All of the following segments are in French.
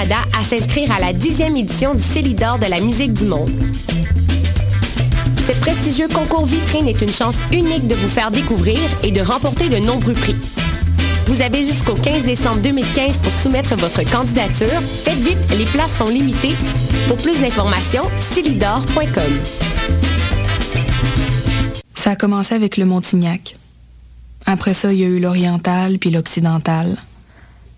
À s'inscrire à la 10e édition du Célidor de la musique du monde. Ce prestigieux concours vitrine est une chance unique de vous faire découvrir et de remporter de nombreux prix. Vous avez jusqu'au 15 décembre 2015 pour soumettre votre candidature. Faites vite, les places sont limitées. Pour plus d'informations, célidor.com. Ça a commencé avec le Montignac. Après ça, il y a eu l'oriental puis l'occidental.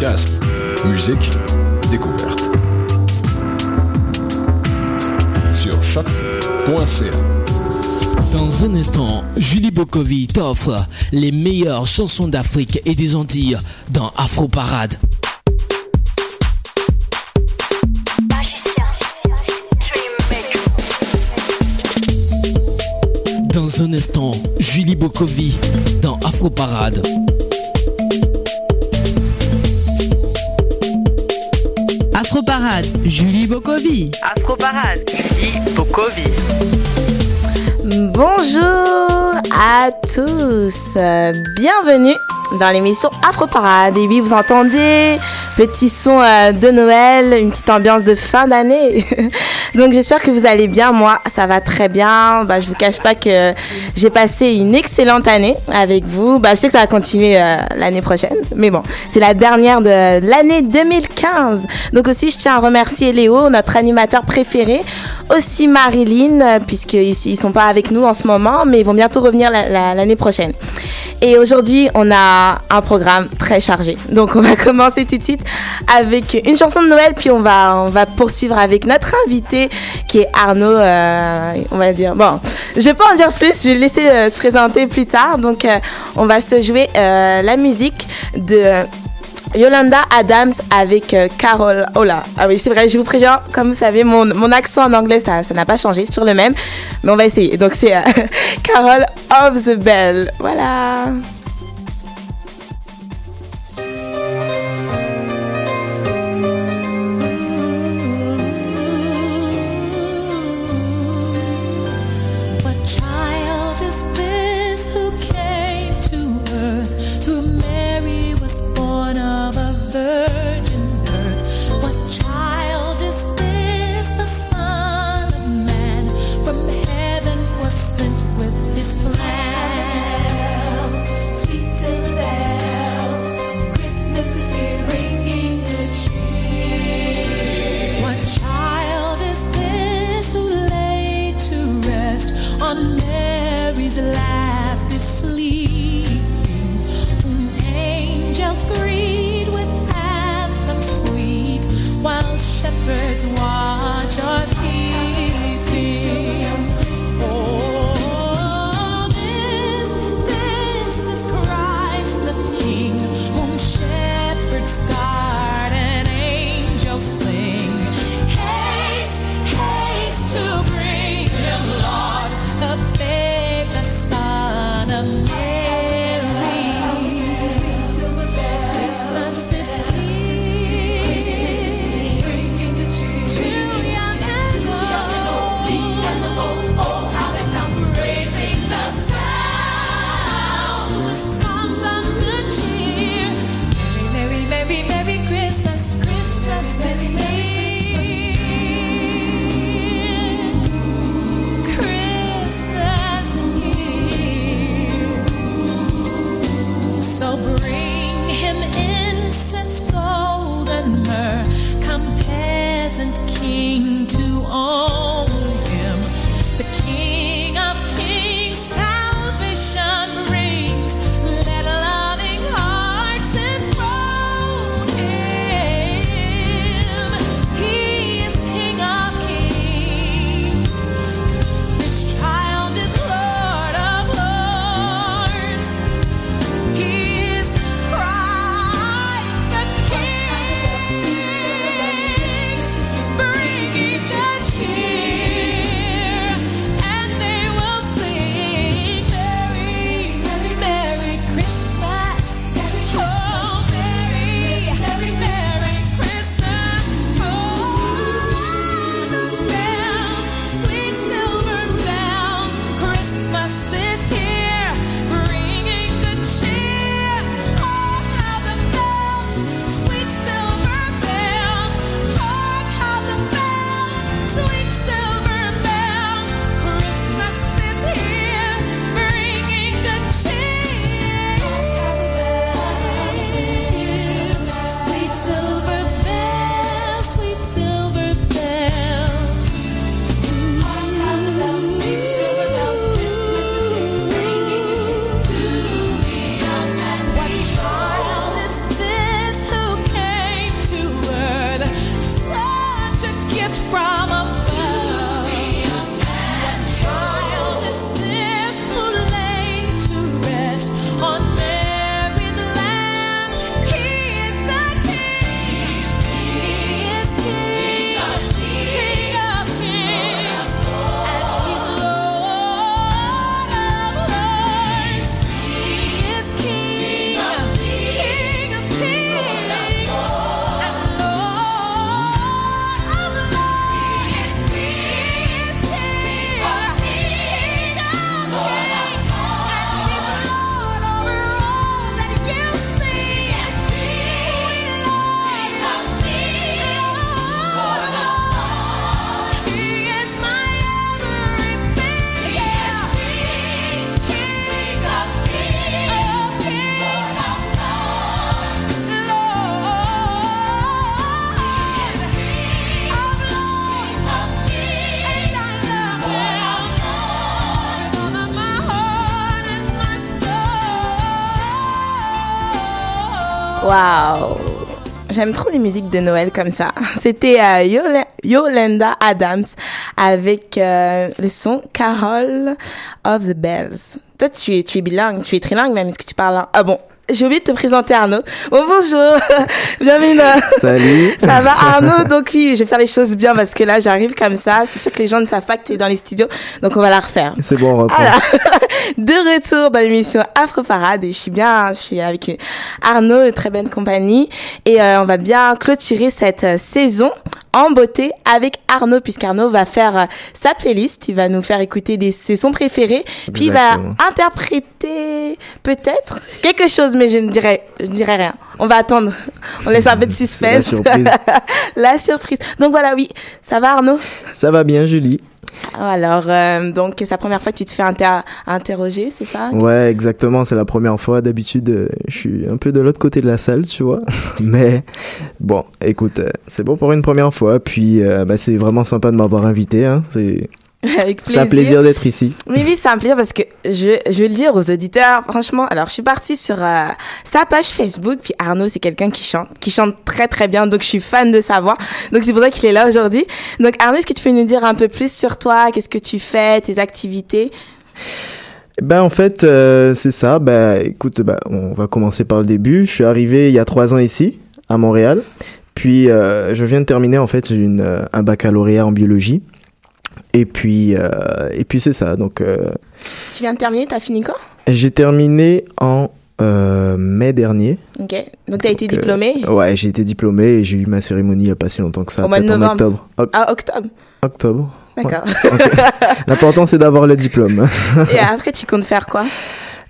Podcast, musique, découverte. Sur choc.ca. Dans un instant, Julie Bokovi t'offre les meilleures chansons d'Afrique et des Antilles dans Afro Parade. Dans un instant, Julie Bokovi dans Afro Parade. Afro Parade, Julie Bokovi. Afro Parade, Julie Bokovi. Bonjour à tous, bienvenue dans l'émission Afro Parade. Et oui, vous entendez petit son euh, de Noël, une petite ambiance de fin d'année. Donc j'espère que vous allez bien. Moi, ça va très bien. Bah, je vous cache pas que j'ai passé une excellente année avec vous. Bah, je sais que ça va continuer euh, l'année prochaine, mais bon, c'est la dernière de l'année 2015. Donc aussi, je tiens à remercier Léo, notre animateur préféré, aussi Marilyn, euh, puisqu'ils ils sont pas avec nous en ce moment, mais ils vont bientôt revenir l'année prochaine. Et aujourd'hui, on a un programme très chargé. Donc, on va commencer tout de suite avec une chanson de Noël, puis on va, on va poursuivre avec notre invité qui est Arnaud, euh, on va dire. Bon, je vais pas en dire plus, je vais le laisser euh, se présenter plus tard. Donc, on va se jouer la musique de Yolanda Adams avec Carol. Oh là, ah oui, c'est vrai, je vous préviens, comme vous savez, mon, mon accent en anglais, ça n'a pas changé, c'est toujours le même, mais on va essayer. Donc c'est Carol of the Bell. Voilà. J'aime trop les musiques de Noël comme ça. C'était euh, Yolanda Adams avec euh, le son Carol of the Bells. Toi, tu es, tu es bilingue, tu es trilingue même. Est-ce que tu parles Ah bon, j'ai oublié de te présenter Arnaud. Bon, bonjour Bienvenue Salut. Ça va Arnaud? Donc oui, je vais faire les choses bien parce que là, j'arrive comme ça. C'est sûr que les gens ne savent pas que tu es dans les studios, donc on va la refaire. C'est bon, on reprend. Voilà. De retour dans l'émission Afro Parade et je suis bien, je suis avec Arnaud, une très bonne compagnie et euh, on va bien clôturer cette euh, saison en beauté avec Arnaud puisqu'Arnaud va faire euh, sa playlist, il va nous faire écouter des, ses sons préférés, puis il va interpréter peut-être quelque chose mais je ne dirai, je ne dirai rien. On va attendre, on laisse un peu de suspense. surprise. la surprise. Donc voilà, oui, ça va Arnaud? Ça va bien, Julie alors, euh, donc, c'est la première fois que tu te fais inter- interroger, c'est ça? Ouais, exactement. C'est la première fois. D'habitude, euh, je suis un peu de l'autre côté de la salle, tu vois. Mais bon, écoute, euh, c'est bon pour une première fois. Puis, bah, c'est vraiment sympa de m'avoir invité. Hein. C'est Avec c'est un plaisir d'être ici. Oui, oui, c'est un plaisir parce que je, je vais le dire aux auditeurs, franchement, alors je suis partie sur euh, sa page Facebook, puis Arnaud, c'est quelqu'un qui chante, qui chante très très bien, donc je suis fan de sa voix. Donc c'est pour ça qu'il est là aujourd'hui. Donc Arnaud, est-ce que tu peux nous dire un peu plus sur toi, qu'est-ce que tu fais, tes activités? Ben en fait, euh, c'est ça. Ben écoute, ben, on va commencer par le début. Je suis arrivé il y a trois ans ici, à Montréal. Puis euh, je viens de terminer en fait une, un baccalauréat en biologie. Et puis euh, et puis c'est ça. Donc euh, Tu viens de terminer, t'as fini quand? j'ai terminé en euh, mai dernier. Ok. Donc t'as été Donc, euh, diplômé? Ouais, j'ai été diplômé et j'ai eu ma cérémonie il y a pas si longtemps que ça. Au mois de peut-être en novembre. octobre. Oc- à octobre. octobre. D'accord. L'important c'est d'avoir le diplôme. Et après, tu comptes faire quoi?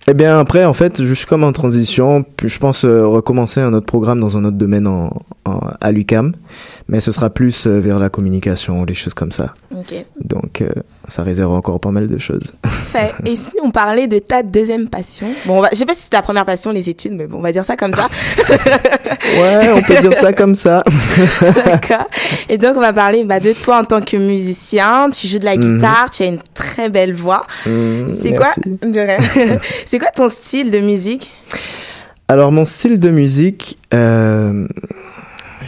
Eh bien après, en fait, je suis comme en transition. Puis je pense euh, recommencer un autre programme dans un autre domaine en, en- à l'UCAM. Mais ce sera plus euh, vers la communication, les choses comme ça. Donc euh, ça réserve encore pas mal de choses. Parfait. Et si on parlait de ta deuxième passion? Bon, on va, je sais pas si c'est ta première passion, les études, mais bon, on va dire ça comme ça. Ouais, on peut dire ça comme ça. D'accord. Et donc, on va parler bah, de toi en tant que musicien. Tu joues de la Mhm. guitare, tu as une très belle voix. Hum, C'est quoi. C'est quoi ton style de musique? Alors mon style de musique, euh,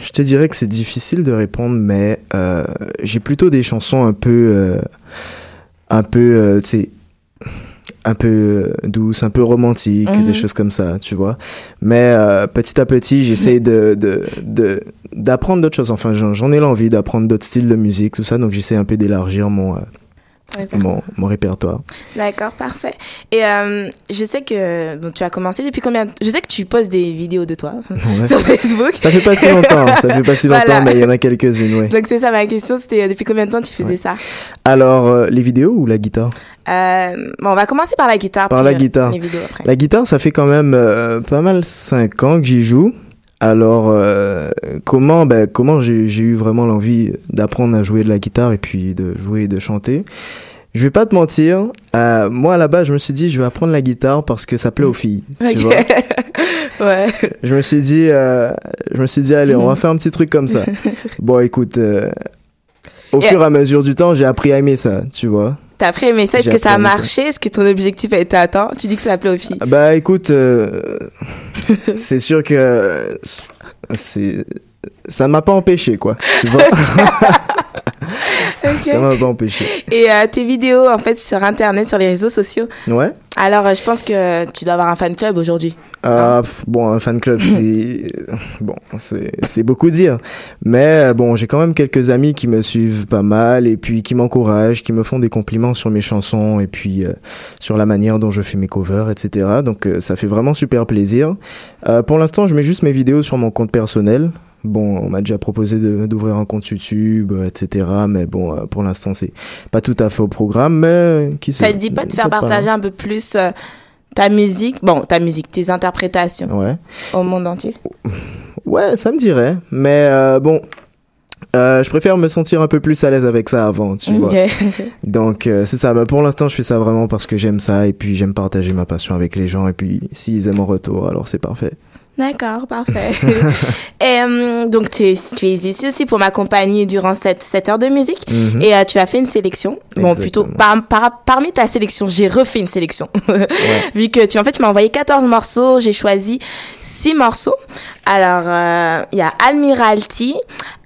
je te dirais que c'est difficile de répondre, mais euh, j'ai plutôt des chansons un peu, euh, un peu, euh, tu sais, un peu douces, un peu romantiques, Mhm. des choses comme ça, tu vois. Mais petit à petit, j'essaie de, de, de d'apprendre d'autres choses. Enfin, j'en ai l'envie d'apprendre d'autres styles de musique, tout ça. Donc j'essaie un peu d'élargir mon, mon mon répertoire. D'accord, parfait. Et euh, je sais que bon, tu as commencé depuis combien Je sais que tu poses des vidéos de toi Ouais. sur Facebook. Ça fait pas si longtemps, ça fait pas si longtemps, Voilà. mais il y en a quelques-unes, oui. Donc c'est ça ma question, c'était euh, depuis combien de temps tu faisais Ouais. ça? Alors, euh, les vidéos ou la guitare? Euh, Bon, on va commencer par la guitare. Par la euh, guitare. Les vidéos après. La guitare, ça fait quand même euh, pas mal cinq ans que j'y joue. Alors, euh, comment, ben, comment j'ai eu vraiment l'envie d'apprendre à jouer de la guitare et puis de jouer et de chanter? Je vais pas te mentir, euh, moi à la base, je me suis dit, je vais apprendre la guitare parce que ça plaît aux filles, tu vois? ouais. Je me suis dit, euh, je me suis dit, allez, on va faire un petit truc comme ça. Bon, écoute, euh, au fur et à mesure du temps, j'ai appris à aimer ça, tu vois? Un message, J'ai est-ce que ça a marché Est-ce que ton objectif a été atteint? Tu dis que ça appelait aux filles. Bah écoute, euh, c'est sûr que c'est ça ne m'a pas empêché quoi, tu vois. Ça m'a pas empêché. Et euh, tes vidéos, en fait, sur Internet, sur les réseaux sociaux. Ouais. Alors, euh, je pense que tu dois avoir un fan club aujourd'hui. Pff, bon, un fan club, c'est bon, c'est beaucoup dire, mais euh, bon, j'ai quand même quelques amis qui me suivent pas mal et puis qui m'encouragent, qui me font des compliments sur mes chansons et puis euh, sur la manière dont je fais mes covers, etc. Donc euh, ça fait vraiment super plaisir. Euh, pour l'instant, je mets juste mes vidéos sur mon compte personnel. Bon, on m'a déjà proposé d'ouvrir un compte YouTube, euh, etc. Mais bon, euh, pour l'instant, c'est pas tout à fait au programme, mais euh, qui sait. Ça te dit pas de faire partager un peu plus euh, ta musique, bon, ta musique, tes interprétations Ouais. au monde entier Ouais, ça me dirait. Mais euh, bon, euh, je préfère me sentir un peu plus à l'aise avec ça avant, tu vois. Ok. Donc euh, c'est ça. Mais pour l'instant, je fais ça vraiment parce que j'aime ça et puis j'aime partager ma passion avec les gens et puis s'ils aiment en retour, alors c'est parfait. D'accord, parfait. et euh, donc, tu es, tu es ici aussi pour m'accompagner durant cette, cette heure de musique. Mhm. Et euh, tu as fait une sélection. Bon, plutôt, par, par- parmi ta sélection, j'ai refait une sélection. Vu que tu, en fait, tu m'as envoyé 14 morceaux, j'ai choisi 6 morceaux. Alors, euh, il y a Admiralty,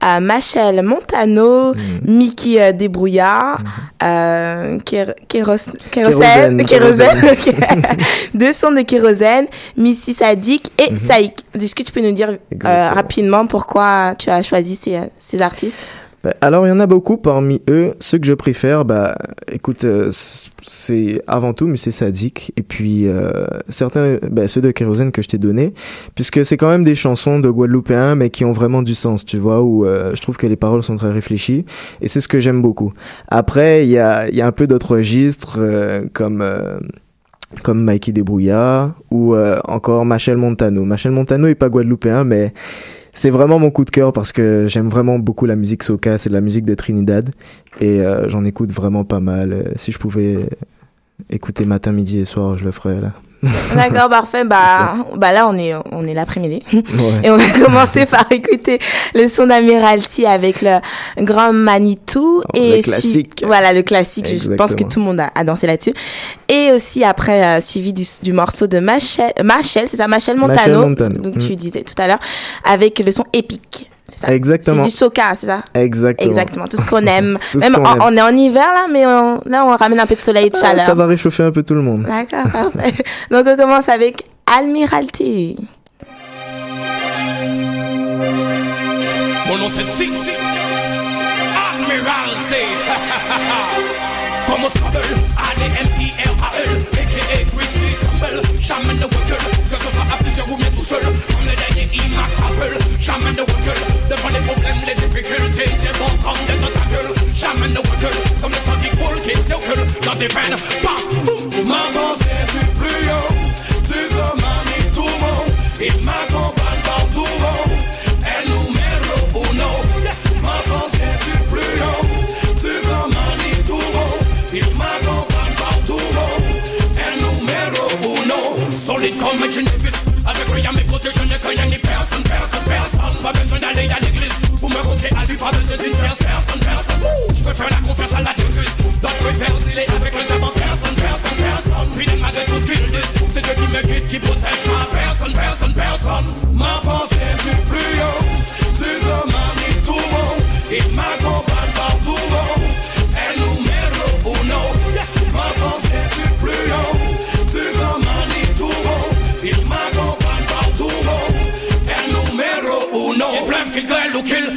euh, Machel Montano, Mhm. Mickey euh, Débrouillard, euh, Kér- Kéros- Kérosène, Kérosène, kérosène. ok. deux sons de Kérosène, Missy Sadik et Mhm. Saïk. Est-ce que tu peux nous dire euh, rapidement pourquoi tu as choisi ces, ces artistes? Bah, alors, il y en a beaucoup parmi eux. Ceux que je préfère, bah, écoute, euh, c'est avant tout, mais c'est Sadik. Et puis, euh, certains, bah, ceux de Kérosène que je t'ai donné, puisque c'est quand même des chansons de Guadeloupéens, mais qui ont vraiment du sens, tu vois, où euh, je trouve que les paroles sont très réfléchies. Et c'est ce que j'aime beaucoup. Après, il y a, y a un peu d'autres registres, euh, comme... euh, comme Mikey Débrouillard ou euh, encore Machel Montano. Machel Montano est pas guadeloupéen, mais c'est vraiment mon coup de cœur parce que j'aime vraiment beaucoup la musique soca, c'est de la musique de Trinidad et euh, j'en écoute vraiment pas mal. Euh, Si je pouvais écouter matin, midi et soir, je le ferais là. D'accord, parfait. Bah, bah là, on est, on est l'après-midi. Ouais. Et on va commencer par écouter le son d'Amiralty avec le Grand Manitou. Oh, et le classique. Voilà, le classique. Je pense que tout le monde a, a dansé là-dessus. Et aussi après, euh, suivi du, du morceau de Machel, Machel, c'est ça, Machel Montano. Machel Montano. Donc Mm. tu disais tout à l'heure, avec le son épique. C'est ça. Exactement. C'est du soca, c'est ça? Exactement. Exactement, tout ce qu'on aime. Tout ce Même qu'on en- aime. on est en hiver là, mais on- là on ramène un peu de soleil et de Ah, chaleur. ça va réchauffer un peu tout le monde. D'accord, parfait. Donc on commence avec Admiralty. Mon nom c'est Admiralty Comment s'appelle A-D-M-I-R-A-L A.K.A. Christy Campbell Jamais de seul. Comme le dernier IMAC Apple Jamais de Wackel Devant les problèmes, les difficultés C'est bon comme des tentacules Jamais de Wackel Comme le sang qui coule, qui circule Dans tes peines Passe, boum M'avance et plus haut Tu commandes tout le monde Il m'accompagne partout. El numéro uno. Yes. M'avance et plus haut Tu commandes tout le Il m'accompagne partout. El numéro uno. Solide comme un Je ne connais ni personne, personne, personne. Pas besoin d'aller à l'église Pour me confier à lui pas besoin d'une tierce personne, personne. Je peux faire la confiance à la diffuse D'autres préfèrent dealer avec le diable Personne, personne, personne. Fidèle malgré tout ce qu'ils disent C'est Dieu qui me guide, qui protège ma personne, personne, personne. Ma force est du plus haut Tu commandes tout le monde Il m'accompagne partout El pleuve qu'il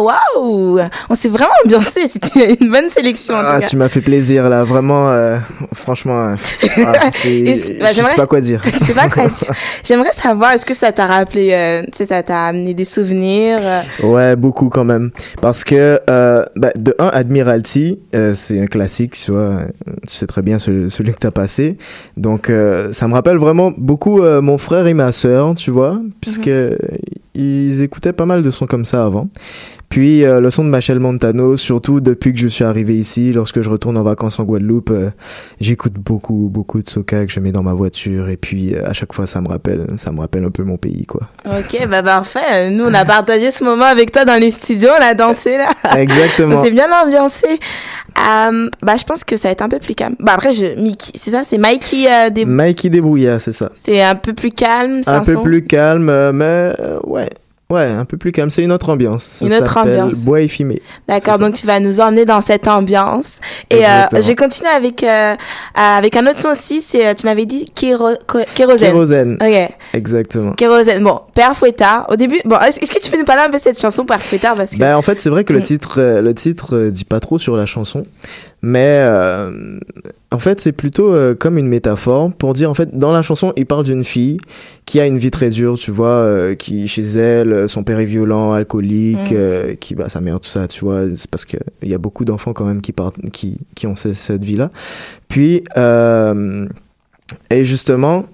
Waouh, waouh On s'est vraiment ambiancé, c'était une bonne sélection en Ah, tout cas. tu m'as fait plaisir là, vraiment, euh, franchement, euh, ah, c'est- bah, je sais pas quoi dire. Je sais pas quoi dire. J'aimerais savoir, est-ce que ça t'a rappelé, euh, tu sais, ça t'a amené des souvenirs euh, Ouais, beaucoup quand même. Parce que, bah, de un, Admiralty, c'est un classique, tu vois. Tu sais très bien celui, celui que t'as passé. Donc, ça me rappelle vraiment beaucoup mon frère et ma sœur, tu vois, puisque ils écoutaient pas mal de sons comme ça avant. Puis, euh, le son de Machel Montano, surtout depuis que je suis arrivé ici, lorsque je retourne en vacances en Guadeloupe, euh, j'écoute beaucoup, beaucoup de soca que je mets dans ma voiture. Et puis, euh, à chaque fois, ça me rappelle, ça me rappelle un peu mon pays, quoi. Ok, bah parfait. Nous, on a partagé ce moment avec toi dans les studios, on a dansé là. Exactement. on s'est bien ambiancé. Euh, bah, je pense que ça va être un peu plus calme. Bah après, je, Mickey, c'est ça, c'est Mikey euh, des... Mikey Débrouillard, c'est ça. C'est un peu plus calme, c'est un un, peu son? plus calme, euh, mais ouais, ouais, un peu plus calme. C'est une autre ambiance. Ça Une autre ambiance. Bois et fumée. D'accord, donc tu vas nous emmener dans cette ambiance. Et euh, je continue avec euh, avec un autre son aussi. C'est euh, tu m'avais dit kéro, kérosène. Kérosène. Ok. Exactement. Kérosène. Bon, Père Fouettard. Au début, bon, est-ce que tu peux nous parler un peu de cette chanson Père Fouettard parce que Ben en fait c'est vrai que le Mm. titre euh, le titre dit pas trop sur la chanson, mais euh, en fait c'est plutôt euh, comme une métaphore pour dire en fait dans la chanson il parle d'une fille qui a une vie très dure tu vois euh, qui chez elle euh, son père est violent alcoolique Mm. euh, qui bah sa mère tout ça tu vois c'est parce que il y a beaucoup d'enfants quand même qui partent qui qui ont ce- cette vie là puis et justement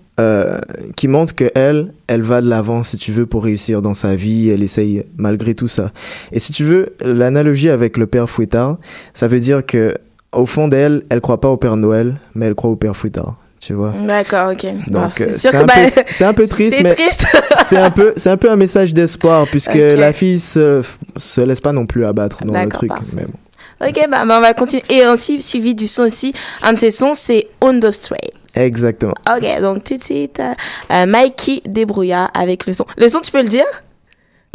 qui montre que elle, elle va de l'avant si tu veux pour réussir dans sa vie. Elle essaye malgré tout ça. Et si tu veux l'analogie avec le père Fouettard, ça veut dire que au fond d'elle, elle croit pas au père Noël, mais elle croit au père Fouettard. Tu vois. D'accord, ok. Donc c'est euh, c'est un, bah, peu- c'est un peu triste, c'est mais c'est un peu c'est un peu un message d'espoir puisque la fille se, se laisse pas non plus abattre dans le truc. Mais bon. Ok, bah, bah, on va continuer. Et aussi suivi du son aussi, un de ces sons, c'est On the Strait. Exactement. Ok, donc tout de suite, euh, Mikey Débrouillard avec le son. Le son, tu peux le dire?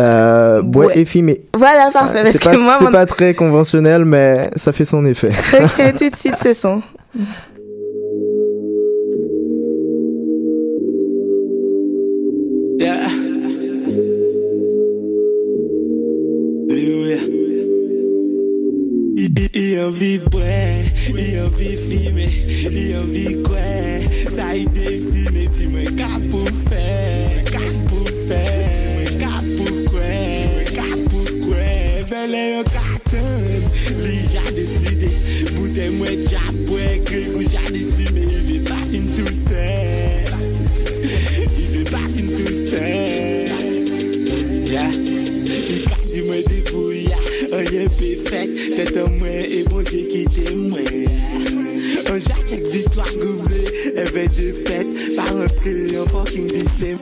Euh, bois Ouais. et fumée. Voilà, parfait. Parce C'est que pas, moi, c'est mon- pas très conventionnel, mais ça fait son effet. Ok, tout de suite, ce son. Yeah. Yeah. I- I- I envie boire, I envie fumer, I envie quoi Ça y dessine, dis-moi qu'à Vele yo carton, li ja décidé, bouteille moi ja boire, grégou ja décidé, il veut pas fin tout seul, il veut pas fin tout seul, yeah. Di mwen debouya, anye pefek Tete mwen e bon Dieu ki te mwen An jachek victoire goumle Eve de fèt Par rentre an fucking dise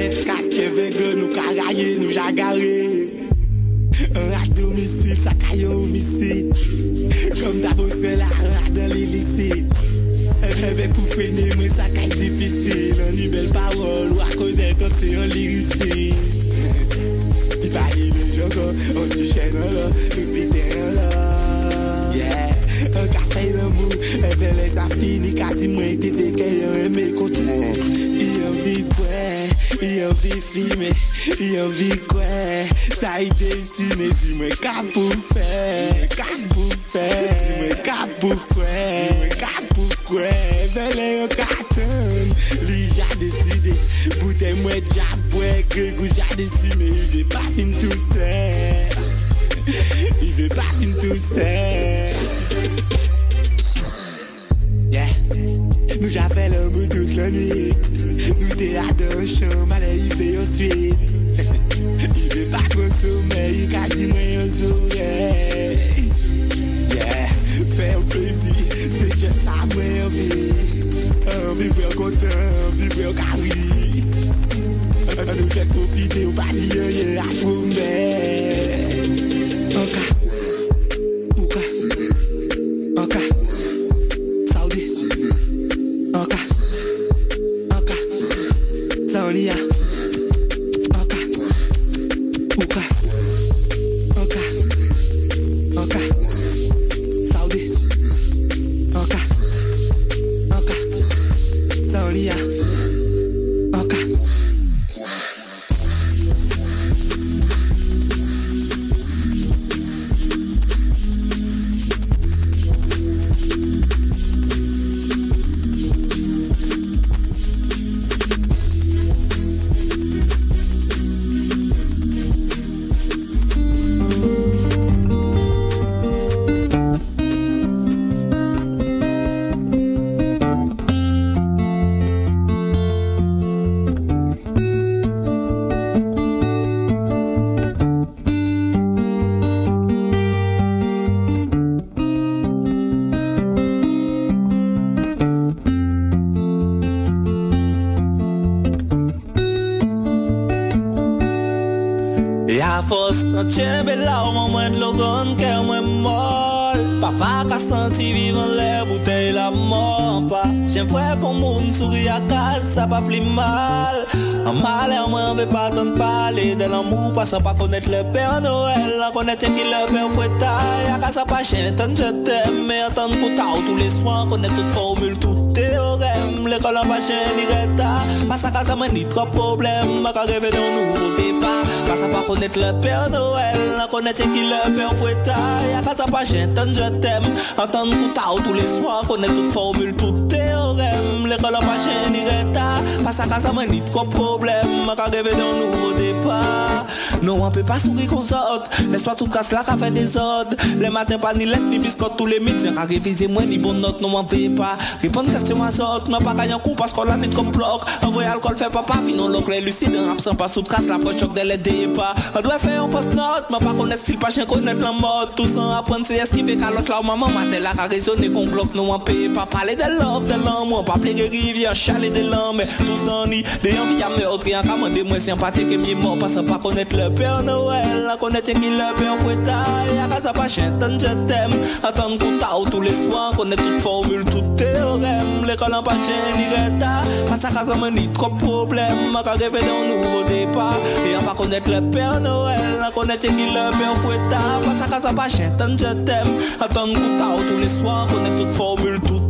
taye Nou jamet kaske vege Nou ka raye nou jagare Un rat domicile, ça caille au homicide. Comme ta bosse là, un rat dans l'illicite. Un rêve pour freiner, mais ça caille Yon vi kwe Sa yi desi me di mwen ka pou fè nou fè profite Ou pa di yo pou moun souri akal, sa pa pli mal. An male an mwen ve patan pale. Del an mou pasan pa konet le pe an Noel An konet yon ki le pe ou fwetal Yaka sa pa chetan chetem Me an tan kouta ou tou les soan Konet tout formule, tout teorem Le kolan pa chen ni reta. Pasa ka sa men ni tro problem Maka reve de nouvo depa Pasa pa konet le pe an Noel An konet yon ki le pe ou fwetal Yaka sa pa chetan chetem An tan kouta ou tou les soan Konet tout formule, tout teorem L'école an pa chen ni reta. Pasa ka sa mwen ni trop problem A ka reve d'un nouveau départ. Non, on peut pas sourire qu'on saute. Laisse-toi tout casse là, qu'a fait des ordres Les matins, pas ni lettres, ni biscottes Tous les médecins, qu'a révisé moins, ni bonne note Non, on fait pas. Répondre question à sorte Non, pas gagner un coup parce qu'on l'a mis comme bloc. Envoyer alcool, fait papa, finon l'oncle Les lucides, absent, pas sous casse La proche choc de les dépas On doit faire une fausse note Mais pas connaître style, pas chien, connaître la mode. Tout ça apprendre, c'est esquiver calotte Là, maman, matin, là, qu'a raisonné qu'on bloque Non, on paye pas parler de love, de l'amour Pas plaider rivière, chaler de l'homme Mais tout ça, ni des envies à meurtre Rien qu'à demander, moi, sympathique et mieux mort Parce que pas connaître le Père Noël. A connaître qui le Père Fouettay A ka sa pa chen tan je t'aime. Attendre kouta ou tous les soirs Connaître toute formule, tout théorème. L'école en pa chen ni reta Pas sa ka sa mwen ni trop problème. A ka rêver d'un nouveau départ. Et a pas connaître le Père Noël A connaître qui le Père Fouettay Pas sa ka sa pa chen tan je t'aime. Attendre kouta ou tous les soirs Connaître toute formule, tout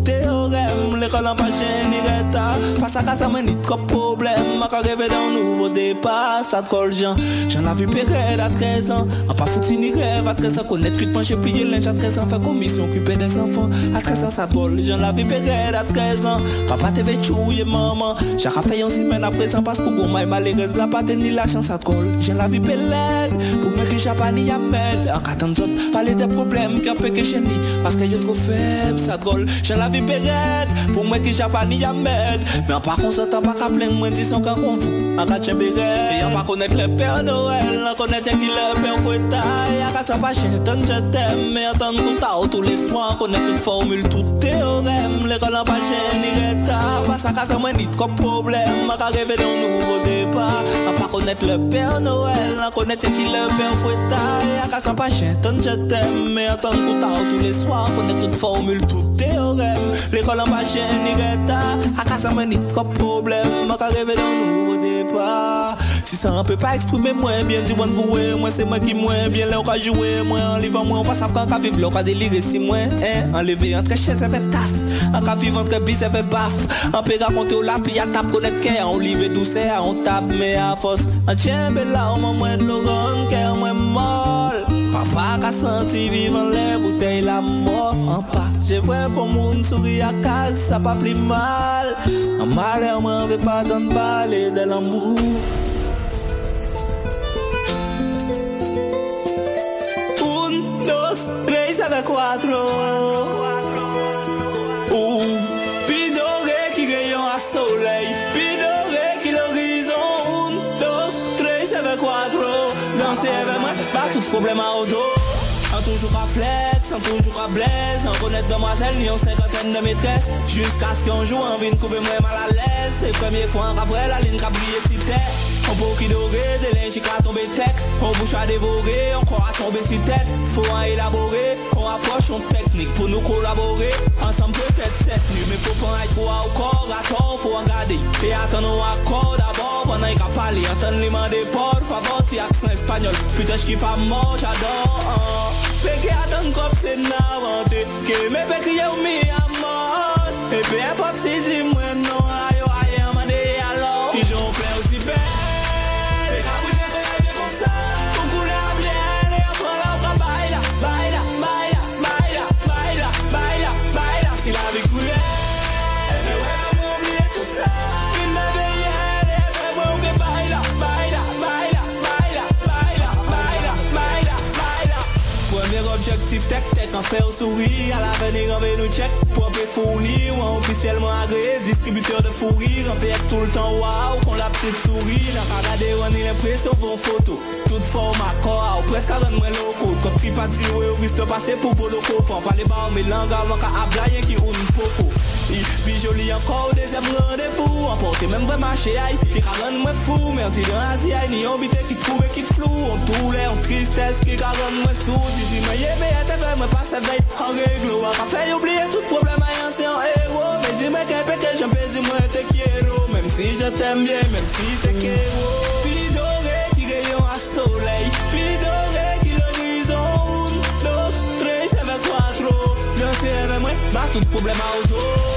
L'école en pa chen ni reta Pas sa ka sa mwen ni trop problème A ka rêver d'un nouveau départ Ça colle Jean. J'en ai vu pérède à 13 ans. En pas foutu ni rêve. À 13 ans Connaître cuite pencher plier linge à 13 ans. Faire commission occuper des enfants. À 13 ans ça colle. J'en ai vu pérède à 13 ans. Papa t'avait chouillé maman. J'ai fait une semaine à présent. Parce pour gourmand malheureuse La pas ni la chance à te colle. J'en ai vu pélède Pour moi que j'ai pas ni à mettre En 14 autres Parler des problèmes Qui peu que chez ni Parce que y'a trop faible Ça colle. J'en ai vu pérède med. Pou mwen ki japani ya med. Men pa kon se tan pa ka plen mwen disan kan kon fou. An ka chen bire Yon e pa konet le per Noel An konet yon ki le per fweta Yon ka sa pa chen tan je tem Men yon tan kon ta ou tou les soin Konet tout formule tout teo Le kolan pa jen ni reta. Pa sa kasa mwen ni tro problem Ma ka reve don nouvo depa. A pa konet le per Noel A konet eti le per fweta E a kasa pa jen ton jetem Me a ton kouta ou tou le swa Konet tout formule, tout teorem Le kolan pa jen ni reta. A kasa mwen ni tro problem Ma ka reve don nouvo depa. Si ça on peut pas exprimer moins bien Si on vous moi c'est moi qui moins bien. Là on va jouer moi en livant moi On va savoir quand on vivre on va délirer si moi hein. Enlever entre chaise avec tasse. On va vivre entre bis avec baf. On peut raconter au lapis à table connaître qu'est On livre douceur on tape mais à force. On tient belle là on m'a moins de l'oran Qu'est moins molle Papa ka senti vivant les bouteilles la mort. En pas. J'ai vrai pour moun souris à ça pas plus mal. En malheur, m'en veut pas tant parler de l'amour. Dos, tres avec cuatro. Un, pidore qui rayon à soleil. Pidore qui l'horizon. Un, dos, tres avec cuatro. Danser avec moi, pas tout problème à auto. Un toujours à flex, un toujours à blaise. Un honnête demoiselle, ni en cinquantaine de maîtresses. Jusqu'à ce qu'un jour, envie de couper moi mal à l'aise. C'est première fois, en vrai, la ligne si tête. Un beau qui doré, des linges qui a tombé tech. On bouche à dévorer, encore à tomber si tête. Faut en élaborer, on approche en technique pour nous collaborer. Ensemble peut-être cette nuit, mais faut pas être trop au corps. Attends, faut en garder. Et attendre un accord d'abord pendant qu'il a. Qui j'en fais faire sourire À l'avenir on veut nous check. Propre et fournir ou officiellement agréé Distributeur de fou rire On fait tout le temps waouh Qu'on la petite souris. Canada on est l'impression pour photo. Toute forme corps ou Presque à rendre moins loco Comme tri pas dire ouais risque de passer pour pour le copain Pas les bars mais langue avant qu'à ablayer qui ou une Puis joli encore deuxième rendez-vous Emporter même vrai marché aïe. Qui qu'à rendre moins fou. Merci de Asie aïe Ni obité qui trouve et qui flou. On douleur, on tristesse qui qu'à rendre moins sous. Tu dis mais yé mais t'es vrai moi pas sa veille. En règle ou à fait oublier tout problème aïe c'est un héros. Mais dis-moi qu'un péché j'en peux dis-moi t'es quiero Même si je t'aime bien même si quiero Puis doré qui rayon à soleil. Puis doré qui l'horizon Un, dos, tres, avec cuatro Danser avec moi, bah tout problème à auto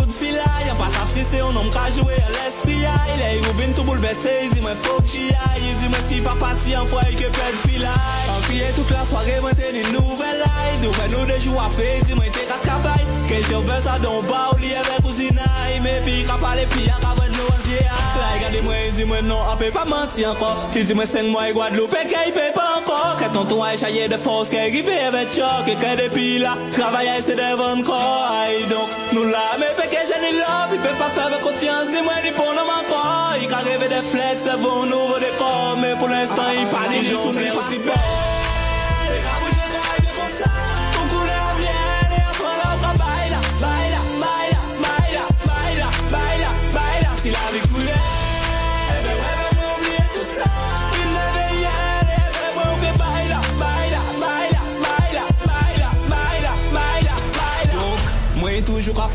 koud fila Yon pa saf si se yon nom ka jwe yon lespia Ilè yon vin tou boulevese, yon di mwen fok chia Yon di mwen si pa pati yon fwa yon ke pred fila An kriye tout la sware mwen te ni nouvel ay Nou ven nou dejou apre, yon di mwen te kat kapay Kel te vè sa don ba ou liye vek ou zina Yon me pi ka pale pi a kavay en zier Regardez-moi, il dit moi non, on peut pas mentir encore. Il dit moi 5 mois et Guadeloupe et qu'il paye pas encore. Que ton toit est chaillé de force, qu'il arrive avec choc Et que depuis là, travailler c'est devant encore Aïe donc, nous là, mais péché j'ai ni love Il peut pas faire avec confiance, dis-moi ni pour nous encore. Il qu'arrive des flex décor Mais pour l'instant, dit juste souffler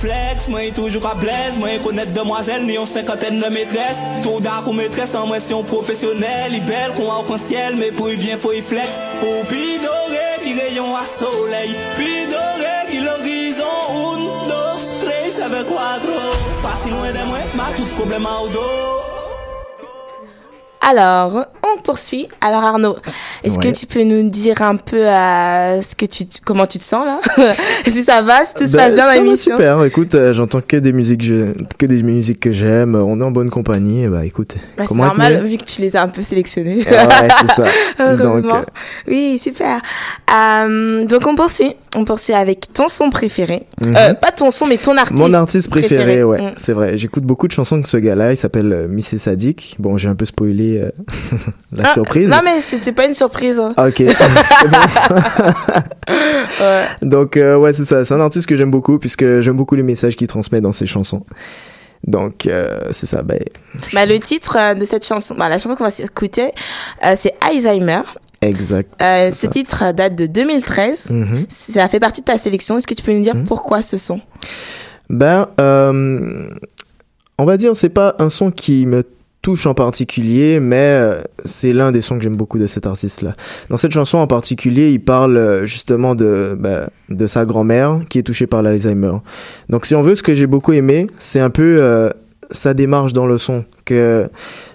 flex, moi toujours à blaise Moi connaître demoiselle, ni en cinquantaine de maîtresses Tout d'art ou maîtresse en motion professionnelle Il belle qu'on a au ciel, mais pour y bien faut y flex. Au puis doré qui rayon à soleil Puis doré qui l'horizon Un, dos, tres, avec cuatro Pas si loin de moi, ma tout problème à dos. Alors, on poursuit. Alors Arnaud, est-ce Ouais. que tu peux nous dire un peu euh, ce que tu, comment tu te sens là Si ça va, si tout se Bah, passe bien dans l'émission super. Écoute, euh, j'entends que des musiques, je- que des musiques que j'aime. On est en bonne compagnie. Et bah écoute, Bah, c'est normal vu que tu les as un peu sélectionnés. Ah ouais, c'est ça. Heureusement. Donc, euh, Oui, super. Euh, donc on poursuit. On poursuit avec ton son préféré. Euh, pas ton son, mais ton artiste. Mon artiste préféré, ouais, Mm. c'est vrai. J'écoute beaucoup de chansons de ce gars-là. Il s'appelle Missy Sadik. Bon, j'ai un peu spoilé la Ah, surprise. Non mais c'était pas une surprise. Hein. Ah, Ok. Donc euh, ouais, c'est ça. C'est un artiste que j'aime beaucoup puisque j'aime beaucoup les messages qu'il transmet dans ses chansons. Donc euh, c'est ça. Ben Bah, le titre euh, de cette chanson, bah, la chanson qu'on va écouter, euh, c'est Alzheimer. exact. Ce ça. titre date de 2013. Mhm. Ça fait partie de ta sélection. Est-ce que tu peux nous dire pourquoi ce son? Ben, on va dire, c'est pas un son qui me touche en particulier, mais euh, c'est l'un des sons que j'aime beaucoup de cet artiste-là. Dans cette chanson en particulier, il parle euh, justement de, bah, de sa grand-mère qui est touchée par l'Alzheimer. Donc si on veut, ce que j'ai beaucoup aimé, c'est un peu euh, sa démarche dans le son, que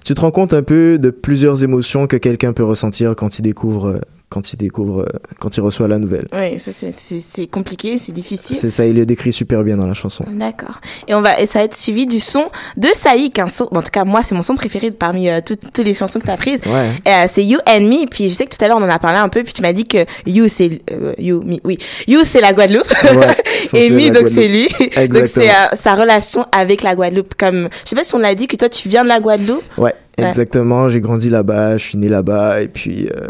tu te rends compte un peu de plusieurs émotions que quelqu'un peut ressentir quand il découvre... quand il découvre, euh, quand il reçoit la nouvelle. Oui, c'est- compliqué, c'est difficile. C'est ça, il le décrit super bien dans la chanson. D'accord. Et on va, et ça va être suivi du son de Saïk, un son, en tout cas, moi, c'est mon son préféré parmi euh, toutes toutes les chansons que tu as prises. Ouais. Euh, c'est You and Me. Puis je sais que tout à l'heure, on en a parlé un peu, puis tu m'as dit que You, c'est, euh, You, Me, oui. You, c'est la Guadeloupe. Ouais, et Me, donc c'est lui. Guadeloupe. donc c'est Exactement. euh, sa relation avec la Guadeloupe. Comme, je sais pas si on l'a dit que toi, tu viens de la Guadeloupe. Ouais, Ouais. exactement. J'ai grandi là-bas, je suis né là-bas, et puis euh,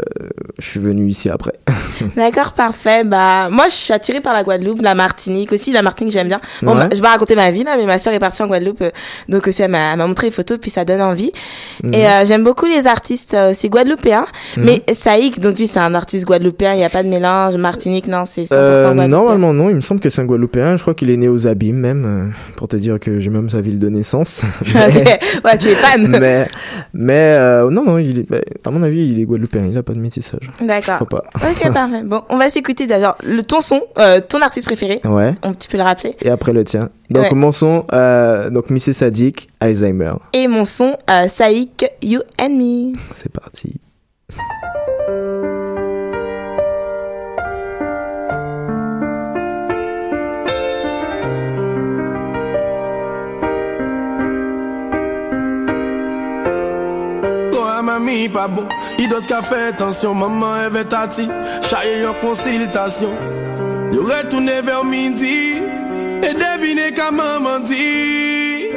je suis venu ici après. D'accord, parfait. Bah, moi, je suis attirée par la Guadeloupe, la Martinique aussi. La Martinique, j'aime bien. Bon, Ouais. bah, je vais raconter ma vie, là, mais ma soeur est partie en Guadeloupe. euh, donc aussi, elle m'a montré les photos, puis ça donne envie. Mhm. Et euh, j'aime beaucoup les artistes, euh, c'est guadeloupéen. Mhm. Mais Saïk, donc lui, c'est un artiste guadeloupéen. Il n'y a pas de mélange. Martinique, non, c'est 100% Euh, guadeloupéen. normalement, non. Il me semble que c'est un Guadeloupéen. Je crois qu'il est né aux Abîmes, même, pour te dire que j'ai même sa ville de naissance. Ouais, tu es fan. mais, mais euh, non, non, il est, bah, à mon avis, il est Guadeloupéen. Il a pas de métissage. D'accord. Je crois pas. Ok, parfait. Bon, on va s'écouter d'ailleurs le ton son, euh, ton artiste préféré. Ouais. On, tu peux le rappeler. Et après le tien. Donc, Ouais. mon son, euh, donc, Missy Sadik, Alzheimer. Et mon son, Saïk, You and Me. C'est parti. Mamie, pas bon. Il d'autres qui a fait attention. Maman avait tati. Chaye en consultation. Il retourné vers midi. Et devinez qu'à maman dit.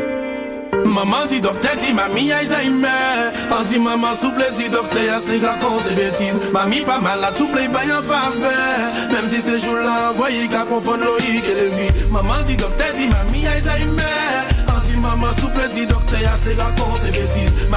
Maman dit docteur dit mamie Alzheimer On dit maman souple dit docteur y'a c'est raconte des bêtises Mamie pas mal la souple en faveur Même si ces jours-là voyez qu'à confondre Loïc et Lévi Maman dit docteur dit mamie Alzheimer On dit maman souple dit docteur y'a c'est raconte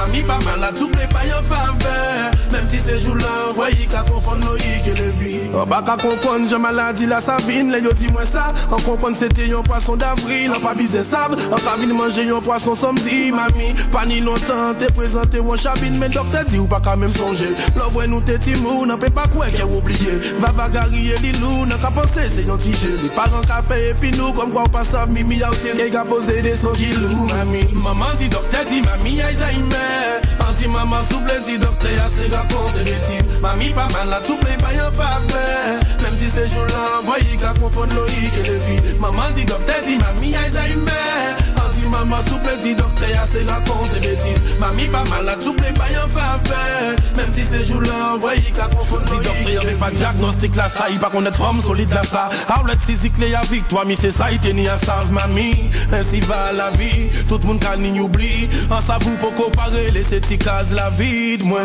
des bêtises Mamie pas mal la souple et baille en Même si ces jours-là voyez qu'à confondre Loïc et Lévi On va qu'à comprendre j'ai maladie la savine. Les yo dis moi ça On comprend c'était un poisson d'avril. On pas bise sable On pas venir manger un poisson samedi. Mamie pas ni longtemps T'es présenté ou en chabine. Mais docteur dit ou pas quand même songer. L'envoie nous t'es timou N'en peut pas quoi qu'est oublié Va vagarier les loups N'en qu'à penser c'est un petit jeu Les parents café et puis nous Comme quoi on passe à mimi à outil Qui a posé des sons qui louent Mamie Maman dit docteur dit mamie Alzheimer On dit maman souple dit docteur y'a c'est raconte des bêtises Mamie pas mal la souple et pas en faveur Même si ces jours-là Voyez qu'à confondre Loïc et Lévi Maman dit docteur dit mamie Alzheimer On dit maman souple dit docteur y'a c'est raconte des bêtises. Mamie pas mal la souple et pas en faveur. Même si ces jours-là Voyez qu'à confondre Dit docteur y'avait pas de diagnostic là ça pas qu'on est femme solide là ça Outlet physique les avec toi Mais c'est ça il tenait à savent mamie Ainsi va la vie Tout le monde can y oublie. En savou pour comparer Les cases la vie de moi.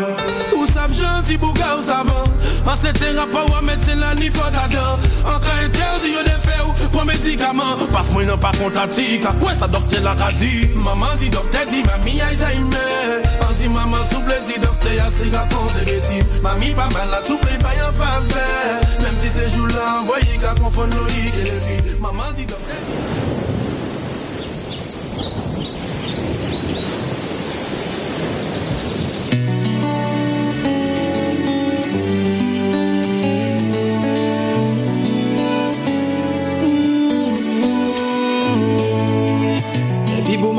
Ou savent je si bouga ou savant En c'était rapport à médecin la ni faute à dents En cas interdit yo des faits ou pour médicaments Parce moi non pas contatique. À quoi ça docteur la ka di Maman di dokte di mami a izayme An di maman souple di dokte ya se ka kontereti Mami pa man la souple bayan fave Mem si se jou la envoye ka konfon lo yi ke levi Maman di dokte di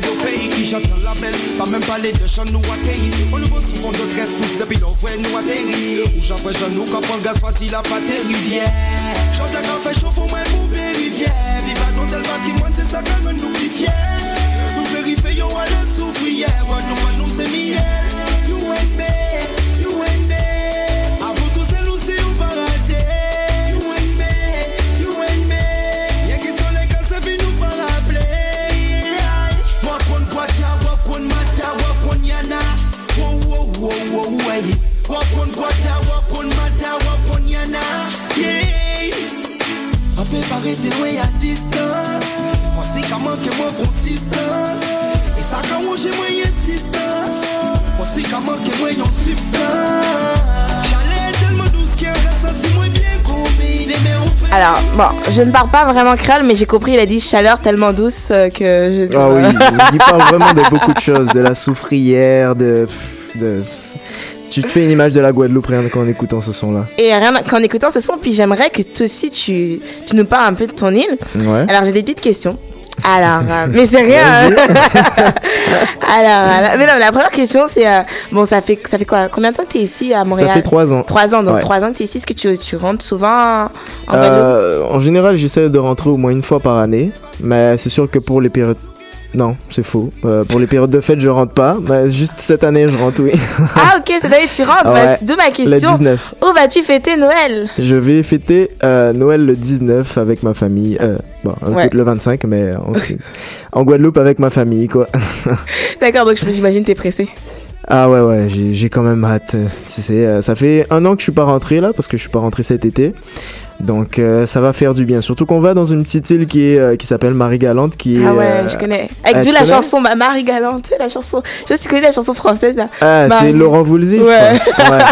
fait au pays qui chante la belle, pas même parler de chant nous atterri. On nous voit souvent de très sous depuis l'envoi nous atterri. Ou j'après je nous qu'à prendre gaz parti la patrie bien. Chante la café chauffe au moins pour rivière. Viva ton tel patrimoine, c'est ça qu'on nous plus. Nous vérifions à le souffrir, ouais, nous pas nous c'est miel. You and me, Après par rester loin à distance. Pensez qu'à manquer moins consistance. Et ça quand moi j'ai moins insistance. Pensez qu'à manquer moins en substance. J'allais tellement douce qu'il y a un ressenti moins bien combien Les mains ouvertes Alors, bon, je ne parle pas vraiment créole, mais j'ai compris, il a dit chaleur tellement douce euh, que je Ah oui, il parle vraiment de beaucoup de choses, de la soufrière, de, de... Tu te fais une image de la Guadeloupe rien qu'en écoutant ce son-là. Et rien qu'en écoutant ce son, puis j'aimerais que toi aussi tu, tu nous parles un peu de ton île. Ouais. Alors j'ai des petites questions. Alors, euh, mais c'est rien. hein. alors, alors, mais non, la première question c'est euh, bon, ça fait ça fait quoi Combien de temps que tu es ici à Montréal? Fait trois ans. Trois ans, donc Ouais. trois ans que tu es ici. Est-ce que tu, tu rentres souvent en Guadeloupe? Euh, en général, j'essaie de rentrer au moins une fois par année, mais c'est sûr que pour les périodes... Non, c'est faux. Euh, pour les périodes de fête, je rentre pas, mais juste cette année, je rentre, oui. Ah ok, cette année tu rentres. Ouais. Bah, D'où ma question. Le 19. Où vas-tu fêter Noël? Je vais fêter euh, Noël le 19 avec ma famille. Euh, bon, Ouais. le 25, mais en, en Guadeloupe avec ma famille, quoi. D'accord, donc j'imagine t'es pressé. Ah ouais, ouais, j'ai quand même hâte. euh, Tu sais, ça fait un an que je suis pas rentré là, parce que je suis pas rentré cet été. Donc euh, ça va faire du bien. Surtout qu'on va dans une petite île qui est euh, qui s'appelle Marie-Galante, qui est. Ah ouais, euh, je connais. Avec ah, d'où la connais chanson Ma Marie Galante, la chanson. Je sais tu connais la chanson française là. Ah, Marie- c'est Laurent Voulzy, Ouais. je crois. Ouais.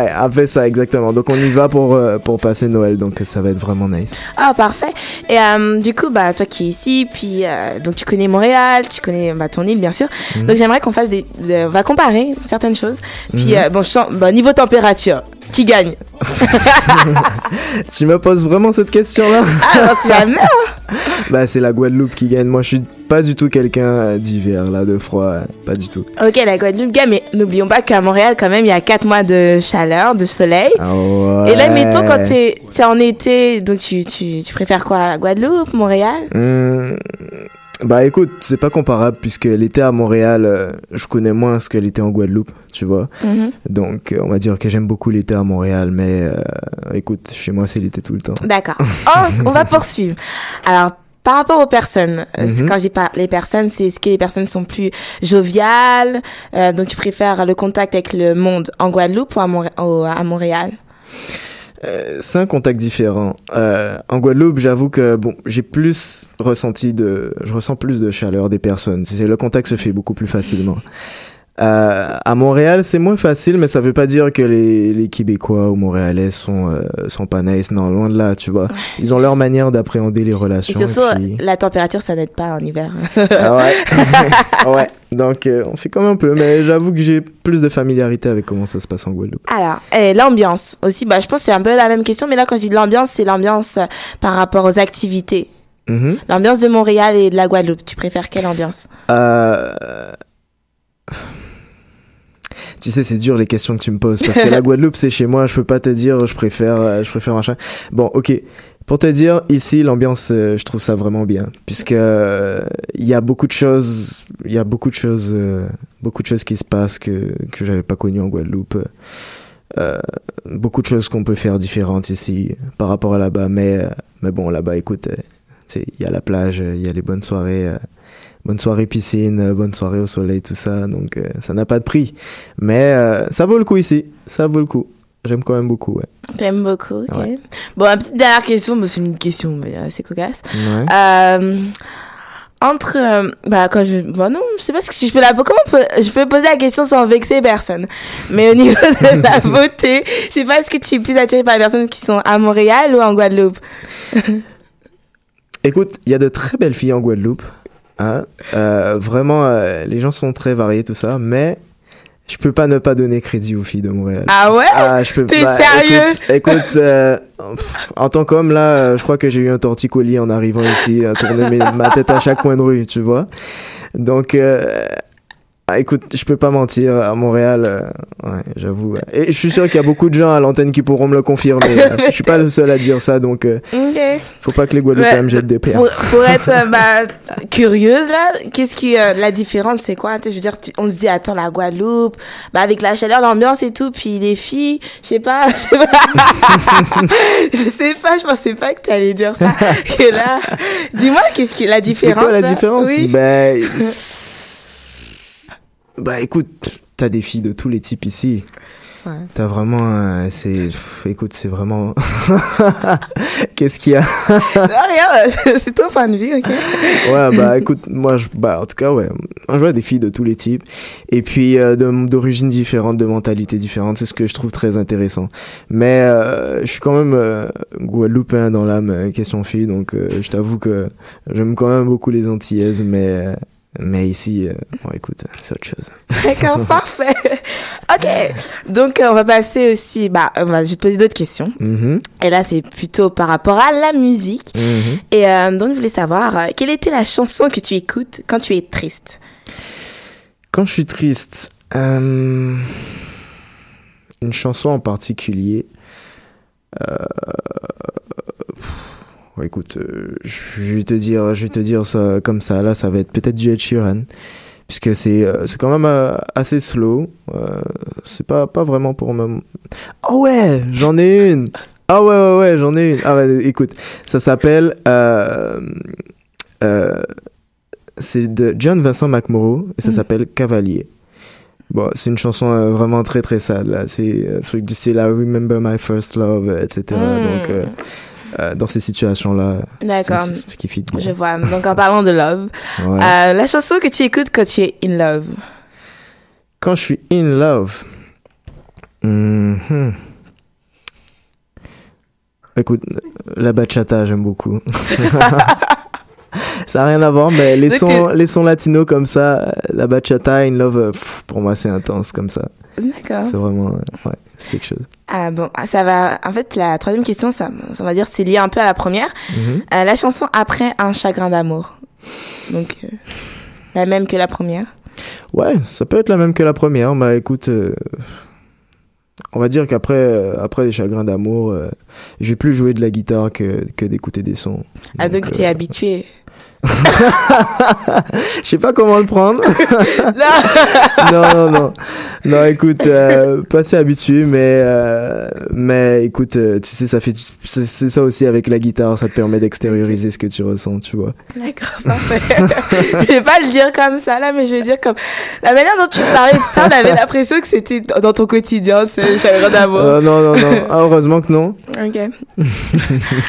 ouais, après ça, exactement. Donc on y va pour, pour passer Noël, donc ça va être vraiment nice. Ah parfait. Et du coup, bah toi qui es ici, puis donc tu connais Montréal, tu connais bah, ton île bien sûr. Mhm. Donc j'aimerais qu'on fasse des, de- on va comparer certaines choses. Puis Mhm. bon, je sens, bah, niveau température, qui gagne Tu me poses vraiment cette question-là Ah non, c'est jamais. hein. Bah c'est la Guadeloupe qui gagne. Moi je suis pas du tout quelqu'un d'hiver, là, de froid, pas du tout. Ok, la Guadeloupe gagne, mais n'oublions pas qu'à Montréal quand même, il y a 4 mois de chaleur, de soleil. Ah ouais. Et là, mettons quand t'es en été, donc tu, tu, tu préfères quoi, la Guadeloupe, Montréal? Hmm, Bah écoute, c'est pas comparable puisque l'été à Montréal, euh, je connais moins ce que l'été en Guadeloupe, tu vois. Mhm. Donc euh, on va dire que j'aime beaucoup l'été à Montréal, mais euh, écoute, chez moi c'est l'été tout le temps. D'accord. Oh, on va poursuivre. Alors, par rapport aux personnes, euh, Mhm. quand je dis par les personnes, c'est est-ce que les personnes sont plus joviales, euh, donc tu préfères le contact avec le monde en Guadeloupe ou à Montréal? Euh, c'est un contact différent. Euh, en Guadeloupe, j'avoue que bon, j'ai plus ressenti de, je ressens plus de chaleur des personnes. Le contact se fait beaucoup plus facilement. Euh, à Montréal, c'est moins facile, mais ça veut pas dire que les, les Québécois ou Montréalais sont euh, sont pas nice. Non, loin de là, tu vois. Ils ont leur manière d'appréhender les Et relations. surtout, et puis- la température, ça n'aide pas en hiver. Ah ouais. ouais. Donc euh, on fait comme un peu, mais j'avoue que j'ai plus de familiarité avec comment ça se passe en Guadeloupe. Alors, et l'ambiance aussi, bah, je pense que c'est un peu la même question, mais là, quand je dis l'ambiance, c'est l'ambiance par rapport aux activités. Mhm. L'ambiance de Montréal et de la Guadeloupe, tu préfères quelle ambiance? Euh... Tu sais, c'est dur les questions que tu me poses parce que la Guadeloupe, c'est chez moi. Je peux pas te dire, je préfère, euh, je préfère machin. Bon, ok. Pour te dire, ici, l'ambiance, euh, je trouve ça vraiment bien, puisque euh, il y a beaucoup de choses, il y a beaucoup de choses, euh, beaucoup de choses qui se passent que que j'avais pas connues en Guadeloupe. Beaucoup de choses qu'on peut faire différentes ici par rapport à là-bas, mais mais bon, là-bas, écoute, il y a la plage, il y a les bonnes soirées. Bonne soirée piscine, euh, bonne soirée au soleil, tout ça. Donc euh, ça n'a pas de prix. Mais euh, ça vaut le coup ici. Ça vaut le coup. J'aime quand même beaucoup, ouais. T'aimes beaucoup, ok. Ouais. Bon, une petite dernière question, c'est une question, c'est cocasse. Ouais. Euh, entre, euh, bah, quand je, bon, non, je sais pas ce que je peux la, comment peut- je peux poser la question sans vexer personne. Mais au niveau de la beauté, je sais pas, est-ce que tu es plus attiré par les personnes qui sont à Montréal ou en Guadeloupe? Écoute, il y a de très belles filles en Guadeloupe. Hein? Euh, vraiment, euh, les gens sont très variés, tout ça. Mais je peux pas ne pas donner crédit aux filles de Montréal. Ah ouais? Ah, je peux T'es bah, sérieux? Écoute, écoute, euh, pff, en tant qu'homme, là, je crois que j'ai eu un torticolis en arrivant ici, à tourner mes- ma tête à chaque coin de rue, tu vois. Donc, ah, écoute, je peux pas mentir, à Montréal, euh, ouais, j'avoue. ouais. Et je suis sûr qu'il y a beaucoup de gens à l'antenne qui pourront me le confirmer. euh, je suis pas le seul à dire ça, donc euh, Ok. faut pas que les Guadeloupéens Ouais, me jettent des pierres. Pour, pour être euh, bah, curieuse là, qu'est-ce qui euh, la différence c'est quoi? Je veux dire, tu- on se dit attends la Guadeloupe, bah avec la chaleur, l'ambiance et tout, puis les filles, je sais pas, je sais pas, je sais pas, je pensais pas que t'allais dire ça. que là, dis-moi qu'est-ce qui la C'est différence quoi la là? différence? Oui. Ben, bah écoute, t'as des filles de tous les types ici. Ouais. T'as vraiment, un- c'est, écoute, c'est vraiment. Qu'est-ce qu'il y a? Non, rien, c'est ton point de vue, ok Ouais, bah écoute, moi, je, bah en tout cas, ouais, je vois des filles de tous les types, et puis euh, d'origines différentes, de mentalités différentes, c'est ce que je trouve très intéressant. Mais euh, je suis quand même euh, guadeloupéen dans l'âme, euh, question fille, donc euh, je t'avoue que j'aime quand même beaucoup les Antillaises, mais euh, mais ici, euh, bon, écoute, c'est autre chose. D'accord, parfait. Ok, donc euh, on va passer aussi, bah, on va, je vais te poser d'autres questions. Mhm, Et là, c'est plutôt par rapport à la musique. mhm. Et euh, donc, je voulais savoir, euh, quelle était la chanson que tu écoutes quand tu es triste? Quand je suis triste, une chanson en particulier. Euh, ouais, écoute, euh, je vais te dire, je vais te dire ça comme ça. Là, ça va être peut-être du Ed Sheeran, puisque c'est euh, c'est quand même euh, assez slow. C'est pas pas vraiment pour me. Oh ouais, j'en ai une. Ah ouais ouais ouais, j'en ai une. Ah ouais, écoute, ça s'appelle. C'est de John Vincent McMorrow et ça Mm. s'appelle Cavalier. Bon, c'est une chanson euh, vraiment très très sad là. C'est un truc du style I Remember My First Love, etc. Mm. Donc euh, euh, dans ces situations là, D'accord. c'est ce qui fit. Je vois. Donc, en parlant de love, Ouais. euh, la chanson que tu écoutes quand tu es in love? Quand je suis in love, mhm. écoute, la bachata j'aime beaucoup. Ça n'a rien à voir, mais les sons, les sons latinos comme ça, la bachata, in love, pff, pour moi c'est intense comme ça. D'accord. C'est vraiment, euh, ouais, c'est quelque chose. Ah bon, ah, ça va. En fait, la troisième question, ça, ça va dire, c'est lié un peu à la première. Mhm. Euh, la chanson après un chagrin d'amour. Donc, euh, la même que la première. Ouais, ça peut être la même que la première. Bah écoute, euh, on va dire qu'après après les chagrins d'amour, je vais plus jouer de la guitare que, que d'écouter des sons. Ah, donc, tu es euh, habitué. Je sais pas comment le prendre. non, non, non. Non, écoute, euh, pas assez habitué, mais, euh, mais écoute, euh, tu sais, ça fait, c'est ça aussi avec la guitare, ça te permet d'extérioriser ce que tu ressens, tu vois. D'accord, parfait. je vais pas le dire comme ça, là, mais je vais dire comme, la manière dont tu parlais de ça, on avait l'impression que c'était dans ton quotidien, c'est chagrin d'amour. Euh, non, non, non. Ah, heureusement que non. Ok.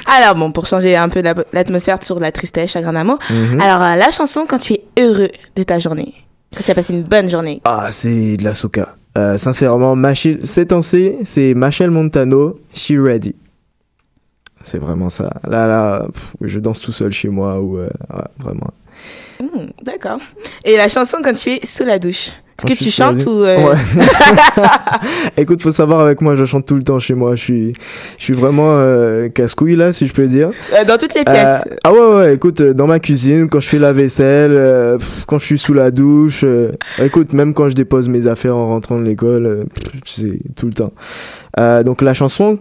Alors bon, pour changer un peu la- l'atmosphère sur la tristesse, chagrin d'amour. Mhm. Alors euh, la chanson quand tu es heureux de ta journée, quand tu as passé une bonne journée. Ah, c'est de la soca. Euh, sincèrement, Machel, ces temps-ci, c'est Machel Montano, She Ready. C'est vraiment ça. Là, là, pff, je danse tout seul chez moi ou euh, ouais, vraiment. Hmm, D'accord. Et la chanson quand tu es sous la douche. Est-ce que tu chantes ou euh, Ouais. Écoute, faut savoir avec moi, je chante tout le temps chez moi. Je suis, je suis vraiment euh, casse-couille là, si je peux dire. euh, dans toutes les pièces Euh, ah ouais, ouais, écoute, dans ma cuisine, quand je fais la vaisselle, quand je suis sous la douche, écoute, même quand je dépose mes affaires en rentrant de l'école, sais, tout le temps. Donc la chanson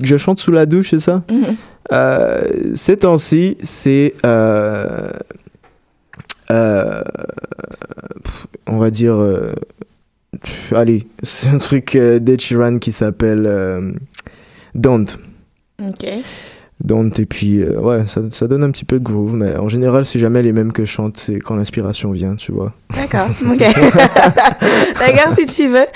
que je chante sous la douche, c'est ça? Mhm. euh, Ces temps-ci, c'est... Euh, on va dire... euh, allez, c'est un truc euh, d'Ed Sheeran qui s'appelle euh, Don't. Ok. Don't et puis ouais ça, ça donne un petit peu de groove mais en général c'est jamais les mêmes que je chante c'est quand l'inspiration vient tu vois D'accord. Ok. D'accord si tu veux.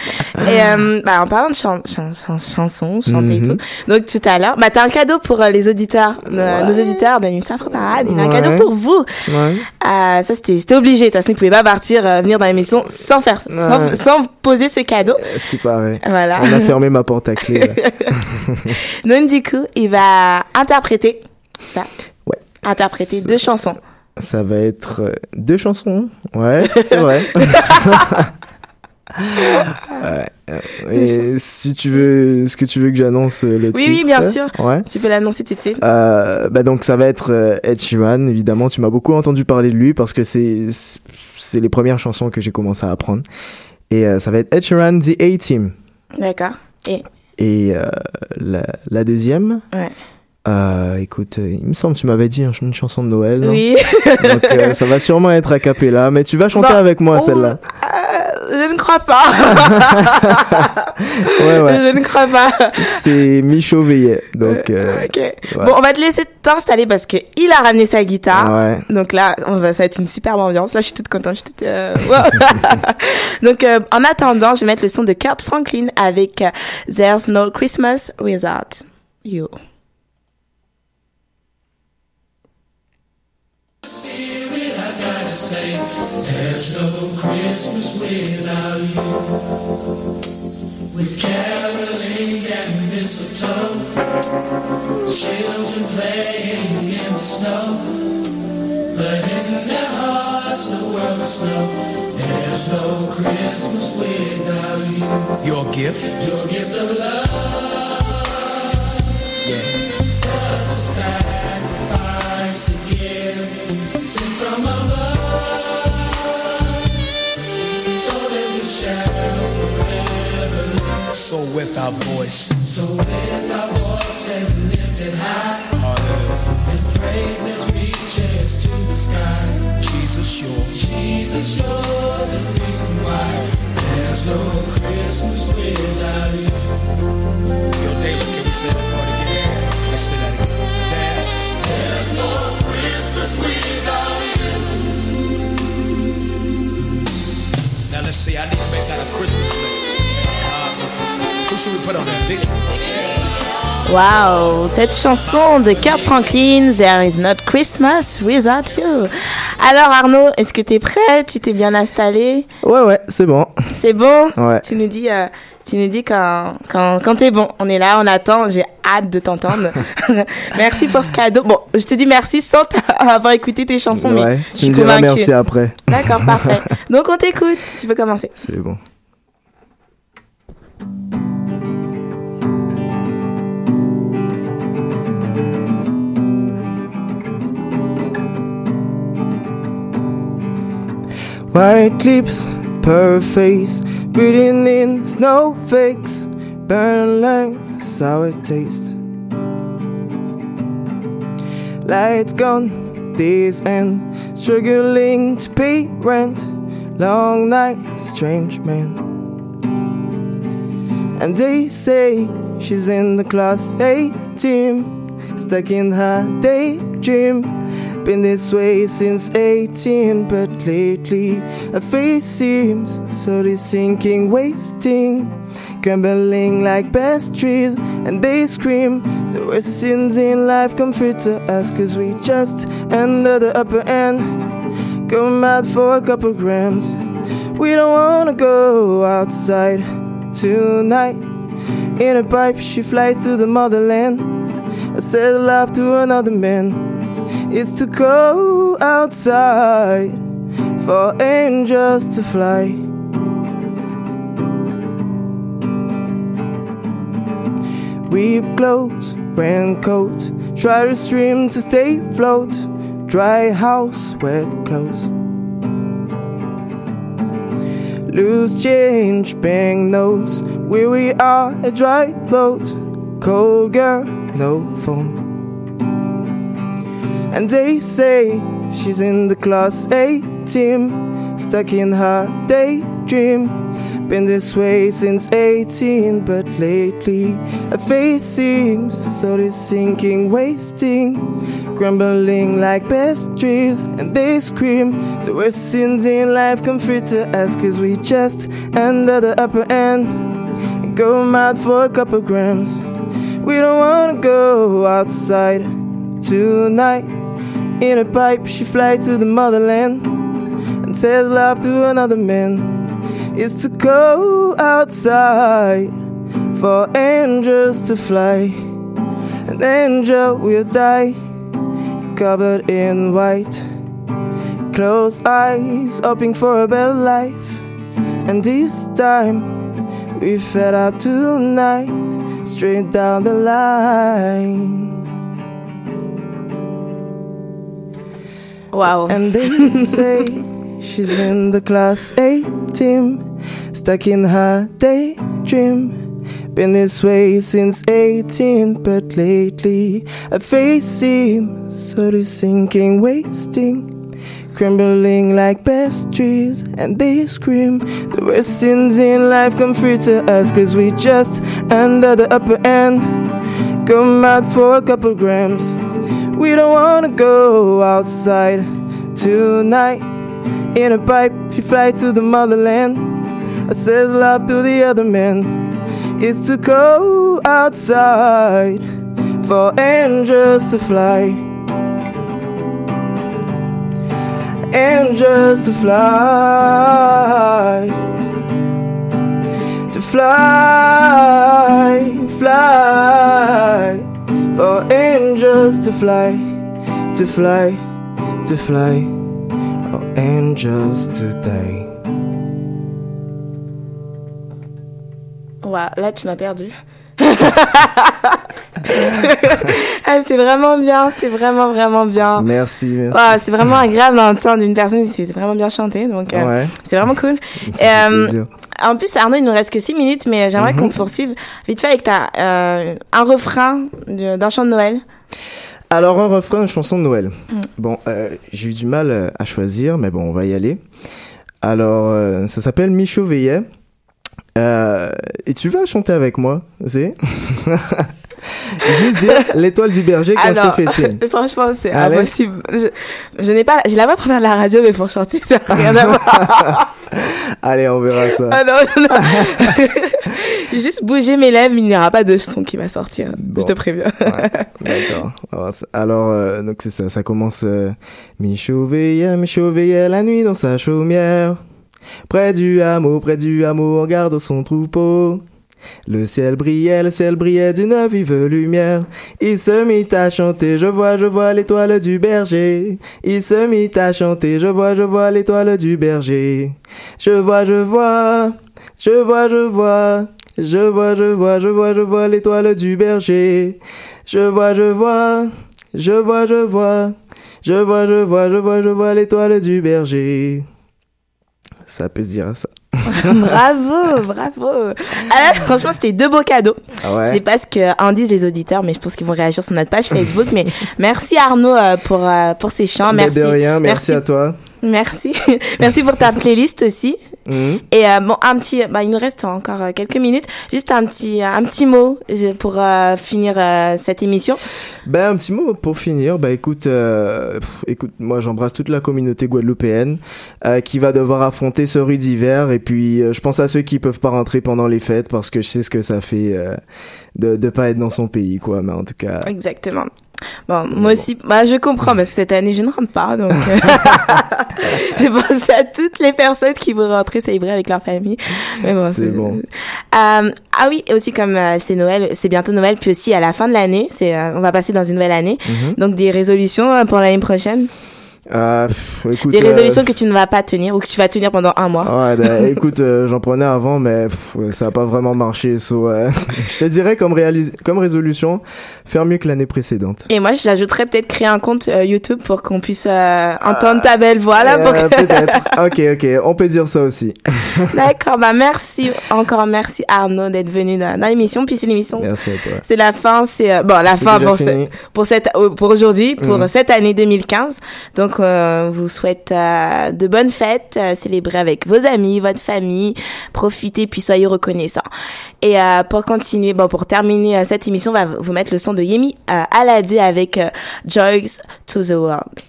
Et bah, en parlant de chan chan chan chansons, chanter et Mhm. tout. Donc tout à l'heure, bah t'as un cadeau pour les auditeurs, nos auditeurs de Nuit Parade. Il y a un cadeau pour vous. ouais ça c'était c'était obligé. De toute façon, vous pouvez pas partir euh, venir dans l'émission sans faire sans, poser ce cadeau. ce qui paraît Voilà. on a fermé ma porte à clé là. Donc du coup, il va interpréter ça. Ouais. Interpréter deux chansons. ça va être euh, deux chansons ouais c'est vrai euh, Et si tu veux, est-ce que tu veux que j'annonce euh, le Oui, titre? oui, bien sûr. Ouais. Tu peux l'annoncer tout de suite. Euh, bah donc ça va être euh, Ed Sheeran, évidemment. Tu m'as beaucoup entendu parler de lui parce que c'est c'est les premières chansons que j'ai commencé à apprendre. Et euh, ça va être Ed Sheeran, The A-Team. D'accord. Et? Et euh, la, la deuxième, ouais. euh, écoute, il me semble que tu m'avais dit hein, une chanson de Noël. non Oui. Donc euh, ça va sûrement être a cappella, mais tu vas chanter Bon, avec moi oh, celle-là. Euh, je ne crois pas. Ouais, ouais. Je ne crois pas. C'est Michaud Veillet. Donc, euh, Ok. ouais. Bon, on va te laisser t'installer parce que il a ramené sa guitare. Ouais. Donc là, on va, ça va être une superbe ambiance. Là, je suis toute contente. Je suis toute, euh. Donc, euh, en attendant, je vais mettre le son de Kurt Franklin avec euh, There's No Christmas Without You. There's no Christmas without you. With caroling and mistletoe, children playing in the snow. But in their hearts, the world must know there's no Christmas without you. Your gift? Your gift of love. Yeah. Such a sacrifice to give. Sent from above. So with our voice. So with our voices lifted high. And praises reaches to the sky. Jesus, you're. Jesus, you're the reason why there's no Christmas without you. Yo, David, can we say that part again? Let's say that again. There's, There's no Christmas without you. now let's see, I need to make out a Christmas list. Wow, cette chanson de Kurt Franklin, There is not Christmas without you. Alors Arnaud, est-ce que t'es prêt? Tu t'es bien installé? Ouais, ouais, c'est bon. C'est bon? Ouais. Tu nous dis, euh, tu nous dis quand, quand, quand t'es bon. On est là, on attend. J'ai hâte de t'entendre. merci pour ce cadeau. Bon, je te dis merci sans avoir écouté tes chansons, mais ouais, je tu suis me diras convaincue. merci après. D'accord, parfait. Donc on t'écoute. Tu peux commencer. C'est bon. White lips, purple face, breathing in snowflakes, burn like sour taste. Lights gone, days end, struggling to pay rent. Long night, strange man. And they say she's in the class A team, stuck in her daydream. Been this way since 18, but lately her face seems slowly sinking, wasting, crumbling like pastries. And they scream the worst sins in life come free to us, cause we just under the upper end. Go mad for a couple grams. We don't wanna go outside tonight. In a pipe, she flies to the motherland. I said love to another man. It's to go outside for angels to fly. Weep clothes, raincoat, try to stream to stay float. Dry house, wet clothes. Loose change, bank notes. Where we are, a dry boat. Cold girl, no phone. And they say she's in the class A team, stuck in her daydream. Been this way since 18, but lately her face seems slowly sinking, wasting, crumbling like pastries. And they scream the worst sins in life come free to us, cause we just under the upper end go mad for a couple grams. We don't wanna go outside tonight. In a pipe, she flies to the motherland and says love to another man. It's to go outside for angels to fly. An angel will die covered in white. Closed eyes, hoping for a better life. And this time, we fed out tonight, straight down the line. Wow. And they say she's in the class A team, stuck in her daydream. Been this way since 18, but lately her face seems slowly sinking, wasting, crumbling like pastries, and they scream. The worst sins in life come free to us, cause we just under the upper end. Come out for a couple grams. We don't wanna go outside tonight. In a pipe, she fly to the motherland. I says love to the other man. It's too cold outside for angels to fly. Angels to fly. To fly, fly. Angels to fly, to fly, to fly. For angels to die. Waouh, là tu m'as perdu. ah, c'était vraiment bien, c'était vraiment vraiment bien. Merci, merci. C'est vraiment agréable d'entendre une personne qui s'est vraiment bien chanté, donc euh, c'est vraiment cool. Et, euh, en plus, Arnaud, il nous reste que 6 minutes, mais j'aimerais Mhm. qu'on poursuive vite fait avec ta, euh, un refrain d'un chant de Noël. Alors, un refrain, une chanson de Noël. Mm. Bon, euh, j'ai eu du mal euh, à choisir, mais bon, on va y aller. Alors, euh, ça s'appelle Michaud Veillet. Euh, et tu vas chanter avec moi, c'est Juste dire l'étoile du berger quand Alors, je te fais signe. franchement, c'est impossible. Je, je n'ai pas, j'ai la voix pour faire de la radio, mais pour chanter, ça n'a rien à voir. Allez, on verra ça. Ah non, non, non. J'ai juste bougé mes lèvres, mais il n'y aura pas de son qui va sortir. Je te préviens. D'accord. Alors, euh, donc c'est ça, ça commence. Euh, Michaud veillait, Michaud veillait la nuit dans sa chaumière. Près du hameau, près du hameau, on garde son troupeau. Le ciel brillait, le ciel brillait d'une vive lumière. Il se mit à chanter, je vois, je vois l'étoile du berger. Il se mit à chanter, je vois, je vois l'étoile du berger. Je vois, je vois, je vois, je vois. Je vois, je vois, je vois, je vois l'étoile du berger. Je vois, je vois, je vois, je vois. Je vois, je vois, je vois, je vois l'étoile du berger. Ça peut se dire ça. bravo, bravo. Ah là, franchement, c'était deux beaux cadeaux. Ah ouais Je sais pas ce que en disent les auditeurs, mais je pense qu'ils vont réagir sur notre page Facebook. mais merci Arnaud euh, pour euh, pour ces chants. Mais Merci. de rien, merci, à toi. Merci. merci pour ta playlist aussi. Mhm. Et euh, bon, un petit, bah, il nous reste encore euh, quelques minutes. Juste un petit, un petit mot euh, pour euh, finir euh, cette émission. Ben un petit mot pour finir. Bah écoute, pff, écoute, moi j'embrasse toute la communauté guadeloupéenne qui va devoir affronter ce rude hiver. Et puis je pense à ceux qui peuvent pas rentrer pendant les fêtes parce que je sais ce que ça fait de de pas être dans son pays quoi. Mais en tout cas. Exactement. Bon, moi aussi, bah, je comprends parce que cette année je ne rentre pas, donc euh, je pense à toutes les personnes qui vont rentrer célébrer avec leur famille. Mais bon, C'est bon. Euh, ah oui, et aussi comme euh, c'est Noël, c'est bientôt Noël, puis aussi à la fin de l'année, c'est, euh, on va passer dans une nouvelle année, Mhm. donc des résolutions euh, pour l'année prochaine, Euh, pff, écoute, des euh, résolutions que tu ne vas pas tenir ou que tu vas tenir pendant un mois. Ouais, ben, écoute, euh, j'en prenais avant, mais pff, ça a pas vraiment marché. So, euh, je te dirais comme, comme résolution, faire mieux que l'année précédente. Et moi, j'ajouterais peut-être créer un compte euh, YouTube pour qu'on puisse euh, entendre ta belle voix là. pour que- Peut-être. ok, ok, on peut dire ça aussi. D'accord, bah merci encore merci Arnaud d'être venu dans, dans l'émission. Puis c'est l'émission. Merci à toi. C'est la fin, c'est euh, bon la fin pour, ce- pour cette pour aujourd'hui, pour Mhm. cette année 2015. Donc euh, vous souhaite euh, de bonnes fêtes, euh, célébrez avec vos amis, votre famille, profitez puis soyez reconnaissants. Et pour continuer, bon pour terminer cette émission, on va vous mettre le son de Yemi Alade avec Joys to the World.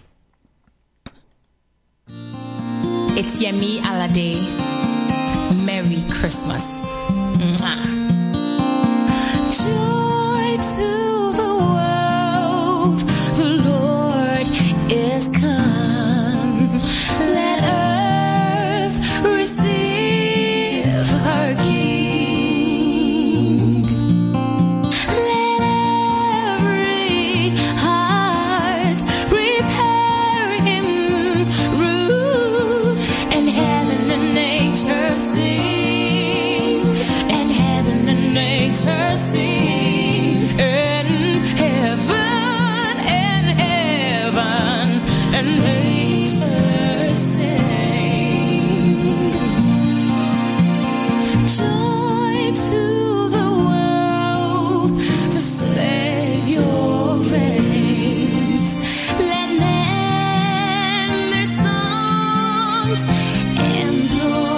It's Yemi Alade. Merry Christmas. and the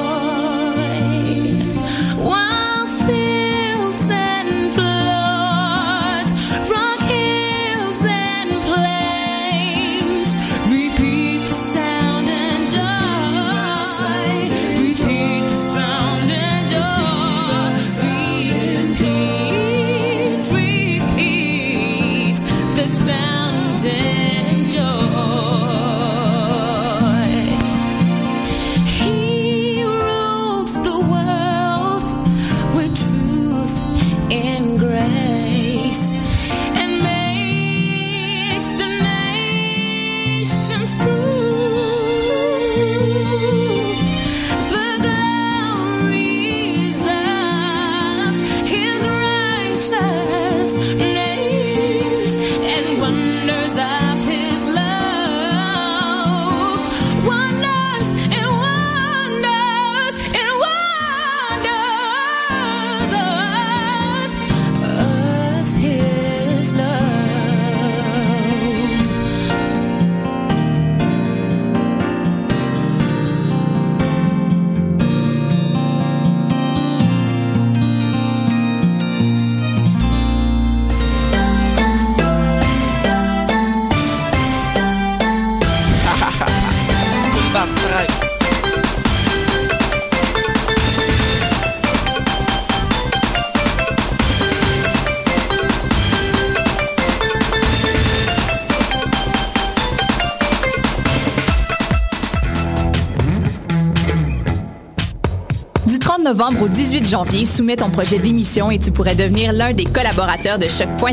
novembre au 18 janvier, soumets ton projet d'émission et tu pourrais devenir l'un des collaborateurs de choc.ca.